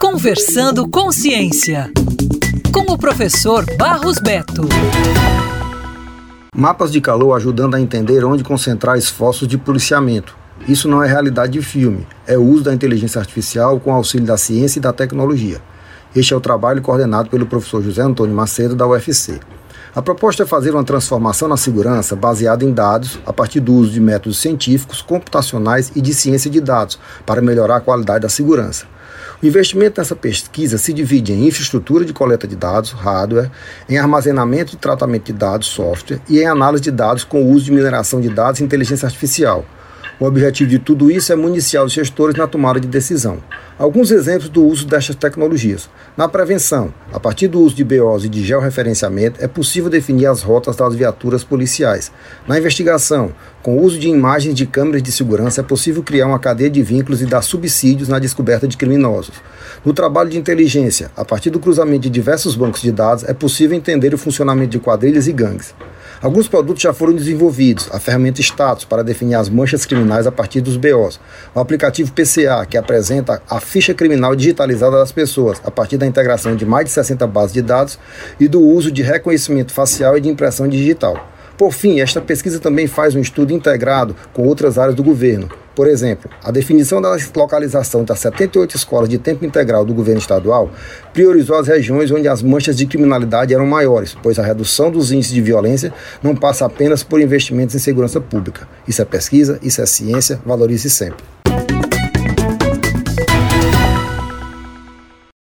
Conversando com Ciência, com o professor Barros Beto. Mapas de calor ajudando a entender onde concentrar esforços de policiamento. Isso não é realidade de filme, é o uso da inteligência artificial com auxílio da ciência e da tecnologia. Este é o trabalho coordenado pelo professor José Antônio Macedo, da UFC. A proposta é fazer uma transformação na segurança baseada em dados, a partir do uso de métodos científicos, computacionais e de ciência de dados, para melhorar a qualidade da segurança. O investimento nessa pesquisa se divide em infraestrutura de coleta de dados, hardware, em armazenamento e tratamento de dados, software, e em análise de dados com o uso de mineração de dados e inteligência artificial. O objetivo de tudo isso é municiar os gestores na tomada de decisão. Alguns exemplos do uso destas tecnologias. Na prevenção, a partir do uso de BOs e de georreferenciamento, é possível definir as rotas das viaturas policiais. Na investigação, com o uso de imagens de câmeras de segurança, é possível criar uma cadeia de vínculos e dar subsídios na descoberta de criminosos. No trabalho de inteligência, a partir do cruzamento de diversos bancos de dados, é possível entender o funcionamento de quadrilhas e gangues. Alguns produtos já foram desenvolvidos, a ferramenta Status para definir as manchas criminais a partir dos BOs, o aplicativo PCA, que apresenta a ficha criminal digitalizada das pessoas, a partir da integração de mais de 60 bases de dados e do uso de reconhecimento facial e de impressão digital. Por fim, esta pesquisa também faz um estudo integrado com outras áreas do governo. Por exemplo, a definição da localização das 78 escolas de tempo integral do governo estadual priorizou as regiões onde as manchas de criminalidade eram maiores, pois a redução dos índices de violência não passa apenas por investimentos em segurança pública. Isso é pesquisa, isso é ciência, valorize sempre.